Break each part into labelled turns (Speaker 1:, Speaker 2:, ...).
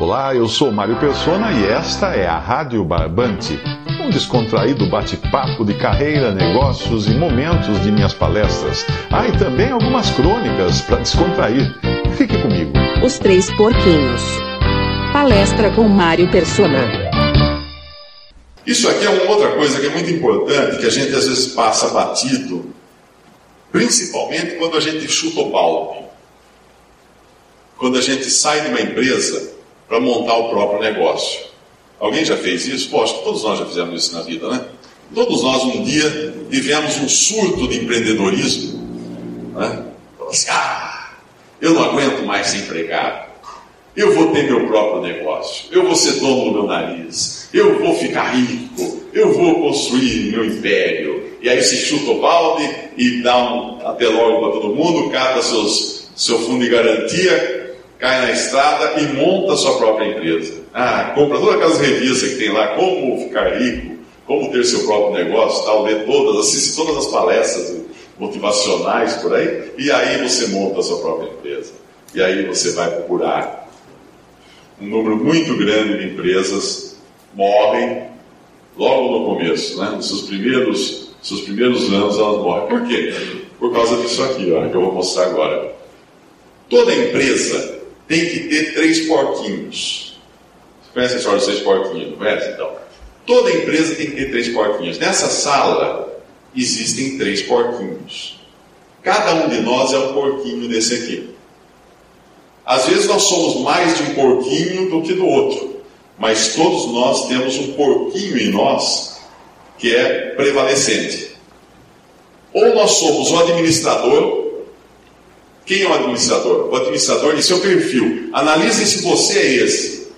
Speaker 1: Olá, eu sou Mário Persona e esta é a Rádio Barbante, um descontraído bate-papo de carreira, negócios e momentos de minhas palestras. Ah, e também algumas crônicas para descontrair. Fique comigo.
Speaker 2: Os Três Porquinhos. Palestra com Mário Persona.
Speaker 3: Isso aqui é uma outra coisa que é muito importante, que a gente às vezes passa batido, principalmente quando a gente chuta o balde. Quando a gente sai de uma empresa para montar o próprio negócio. Alguém já fez isso? Que todos nós já fizemos isso na vida, né? Todos nós um dia tivemos um surto de empreendedorismo, né? Assim, ah, eu não aguento mais ser empregado. Eu vou ter meu próprio negócio. Eu vou ser dono do meu nariz. Eu vou ficar rico. Eu vou construir meu império. E aí se chuta o balde e dá um até logo para todo mundo, cata seus, seu fundo de garantia, cai na estrada e monta a sua própria empresa. Ah, compra todas aquelas revistas que tem lá, como ficar rico, como ter seu próprio negócio, tal, lê todas, assiste todas as palestras motivacionais por aí, e aí você monta a sua própria empresa. E aí você vai procurar. Um número muito grande de empresas morrem logo no começo, né? nos seus primeiros, seus primeiros anos elas morrem. Por quê? Por causa disso aqui, ó, que eu vou mostrar agora. Toda empresa tem que ter três porquinhos. Você conhece a história dos três porquinhos? Não conhece? Então, toda empresa tem que ter três porquinhos. Nessa sala existem três porquinhos. Cada um de nós é um porquinho desse aqui. Às vezes nós somos mais de um porquinho do que do outro, mas todos nós temos um porquinho em nós que é prevalecente. Ou nós somos o administrador, quem é o administrador? O administrador de seu perfil. Analise se você é esse.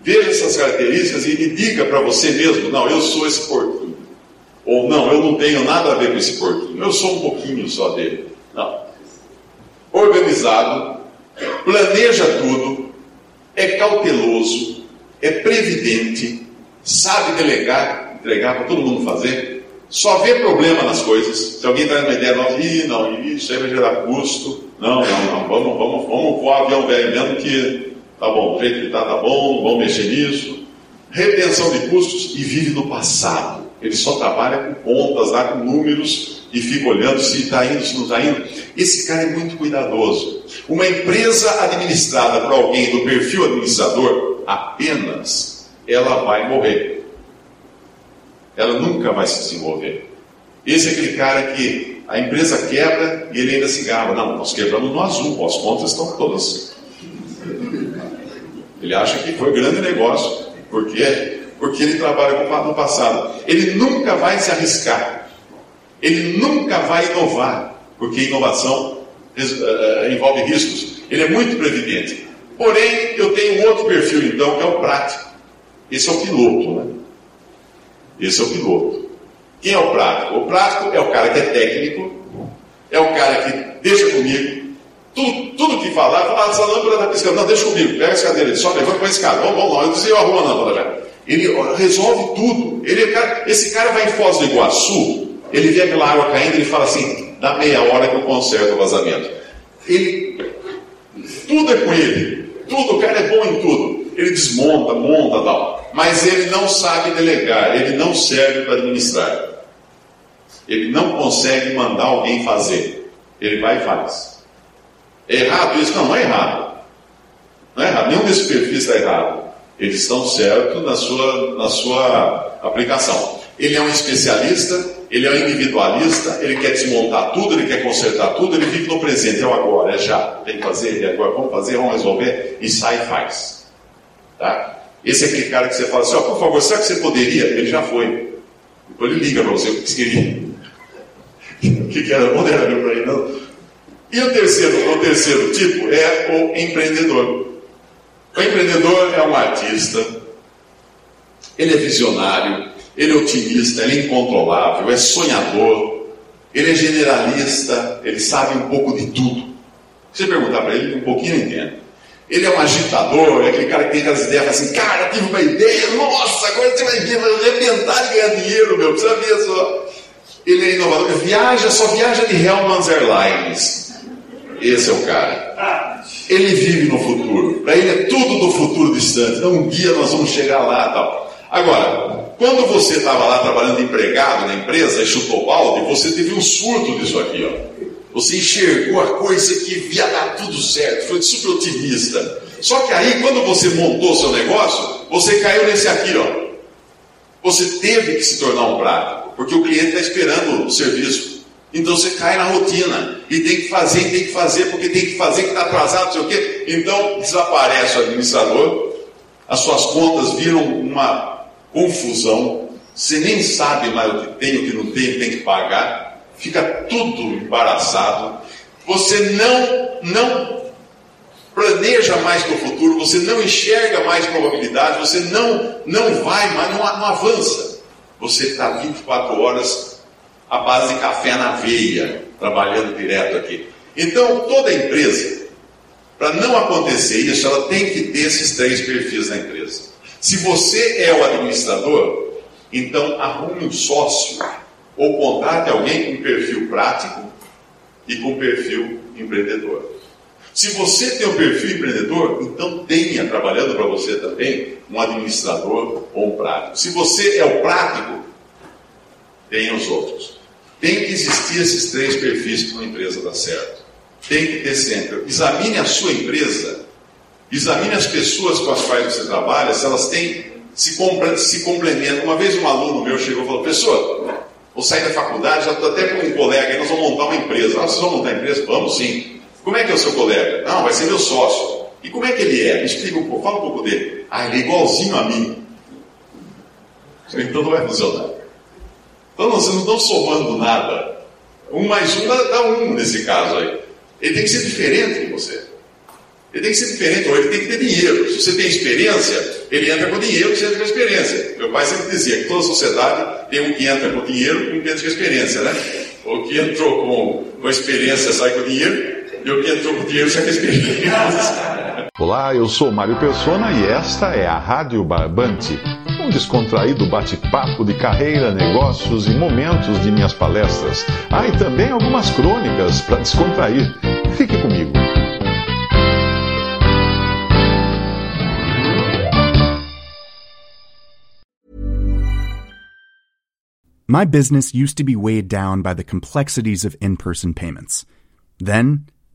Speaker 3: Veja essas características e, e diga para você mesmo: não, eu sou esse porquinho. Ou não, eu não tenho nada a ver com esse porquinho. Eu sou um pouquinho só dele. Não. Organizado, planeja tudo, é cauteloso, é previdente, sabe delegar, entregar para todo mundo fazer, só vê problema nas coisas. Se alguém traz uma ideia nova, Ih, não, isso aí vai gerar custo. Não, não, não, vamos, vamos, vamos voar avião velho mesmo que tá bom, o jeito que tá, tá bom, vamos mexer nisso. Retenção de custos e vive no passado. Ele só trabalha com contas, lá com números e fica olhando se está indo, se não está indo. Esse cara é muito cuidadoso. Uma empresa administrada por alguém do perfil administrador, apenas ela vai morrer. Ela nunca vai se desenvolver. Esse é aquele cara que a empresa quebra e ele ainda se gaba. Não, nós quebramos no azul, as contas estão todas. Ele acha que foi grande negócio. Por quê? Porque ele trabalha com o passado. Ele nunca vai se arriscar. Ele nunca vai inovar. Porque inovação uh, envolve riscos. Ele é muito previdente. Porém, eu tenho outro perfil, então, que é o prático. Esse é o piloto, né? Esse é o piloto. Quem é o prático? O prático é o cara que é técnico, é o cara que deixa comigo, tudo, tudo que falar, falar, essa lâmpada está piscando, não, deixa comigo, pega essa cadeira, sobe, vai para a escada, vamos, vamos lá, eu dizia, eu arrumo a lâmpada já. Ele resolve tudo. Ele, é esse cara vai em Foz do Iguaçu, ele vê aquela água caindo e ele fala assim: dá meia hora que eu conserto o vazamento. Ele, tudo é com ele. Tudo, o cara é bom em tudo. Ele desmonta, monta tal. Mas ele não sabe delegar, ele não serve para administrar. Ele não consegue mandar alguém fazer. Ele vai e faz. É errado isso? Não, não é errado. Não é errado. Nenhum desses perfis está errado. Eles estão certos na sua, na sua aplicação. Ele é um especialista, ele é um individualista, ele quer desmontar tudo, ele quer consertar tudo, ele vive no presente, é o agora, é já, tem que fazer, é agora, vamos fazer, vamos resolver, e sai e faz. Tá? Esse é aquele cara que você fala assim, ó, por favor, será que você poderia? Ele já foi. Depois ele liga para você o que você queria. o que, era era para ele, não. E o terceiro, o terceiro tipo é o empreendedor. O empreendedor é um artista, ele é visionário, ele é otimista, ele é incontrolável, é sonhador, ele é generalista, ele sabe um pouco de tudo. Se você perguntar para ele, um pouquinho entende. Ele é um agitador, é aquele cara que tem aquelas ideias assim, cara, tive uma ideia, nossa, agora você vai ver, vai arrebentar de ganhar dinheiro, meu, precisa ver só. Ele é inovador, viaja, só viaja de Hellman's Airlines. Esse é o cara. Ele vive no futuro. Para ele é tudo do futuro distante. Então um dia nós vamos chegar lá tal. Agora, quando você estava lá trabalhando empregado na empresa e chutou balde, você teve um surto disso aqui, ó. Você enxergou a coisa que via dar tudo certo, foi super otimista. Só que aí, quando você montou seu negócio, você caiu nesse aqui, ó. Você teve que se tornar um prático, porque o cliente está esperando o serviço. Então você cai na rotina e tem que fazer, tem que fazer, porque tem que fazer, que está atrasado, não sei o quê. Então desaparece o administrador, as suas contas viram uma confusão, você nem sabe mais o que tem, o que não tem, tem que pagar, fica tudo embaraçado, você não, não planeja mais para o futuro, você não enxerga mais probabilidades, você não, não vai mais, não, não avança. Você está 24 horas à base de café na veia, trabalhando direto aqui. Então, toda empresa, para não acontecer isso, ela tem que ter esses três perfis na empresa. Se você é o administrador, então arrume um sócio ou contrate alguém com perfil prático e com perfil empreendedor. Se você tem um perfil empreendedor, então tenha trabalhando para você também um administrador ou um prático. Se você é o prático, tenha os outros. Tem que existir esses três perfis para uma empresa dar certo. Tem que ter sempre. Examine a sua empresa Examine as pessoas com as quais você trabalha, se elas têm, se, se complementam. Uma vez um aluno meu chegou e falou, pessoa, vou sair da faculdade, já estou até com um colega, nós vamos montar uma empresa. Vocês vão montar uma empresa? Vamos sim. Como é que é o seu colega? Não, vai ser meu sócio. E como é que ele é? Me explica um pouco, fala um pouco dele. Ah, ele é igualzinho a mim. Então não vai funcionar. Então vocês não estão somando nada. Um mais um dá um nesse caso aí. Ele tem que ser diferente de você. Ele tem que ser diferente, ou ele tem que ter dinheiro. Se você tem experiência, ele entra com dinheiro, você entra com experiência. Meu pai sempre dizia que toda sociedade tem um que entra com dinheiro e um que entra com experiência, né? O que entrou com, com experiência sai com dinheiro, e entrou com.
Speaker 1: Olá, eu sou Mário Persona e esta é a Rádio Barbante, um descontraído bate-papo de carreira, negócios e momentos de minhas palestras. Ah, e também algumas crônicas para descontrair. Fique comigo.
Speaker 4: My business used to be weighed down by the complexities of in person payments. Then,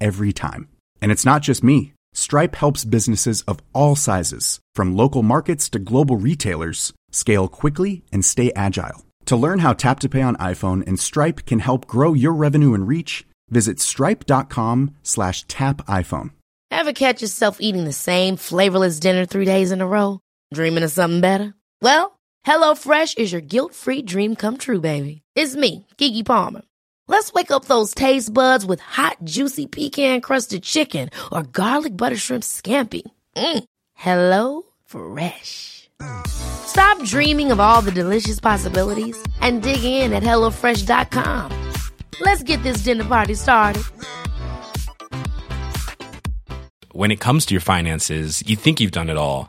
Speaker 4: every time. And it's not just me. Stripe helps businesses of all sizes, from local markets to global retailers, scale quickly and stay agile. To learn how Tap to Pay on iPhone and Stripe can help grow your revenue and reach, visit stripe.com slash tap iPhone.
Speaker 5: Ever catch yourself eating the same flavorless dinner three days in a row? Dreaming of something better? Well, HelloFresh is your guilt-free dream come true, baby. It's me, Kiki Palmer. Let's wake up those taste buds with hot, juicy pecan-crusted chicken or garlic butter shrimp scampi. Mm. Hello Fresh. Stop dreaming of all the delicious possibilities and dig in at HelloFresh.com. Let's get this dinner party started.
Speaker 6: When it comes to your finances, you think you've done it all.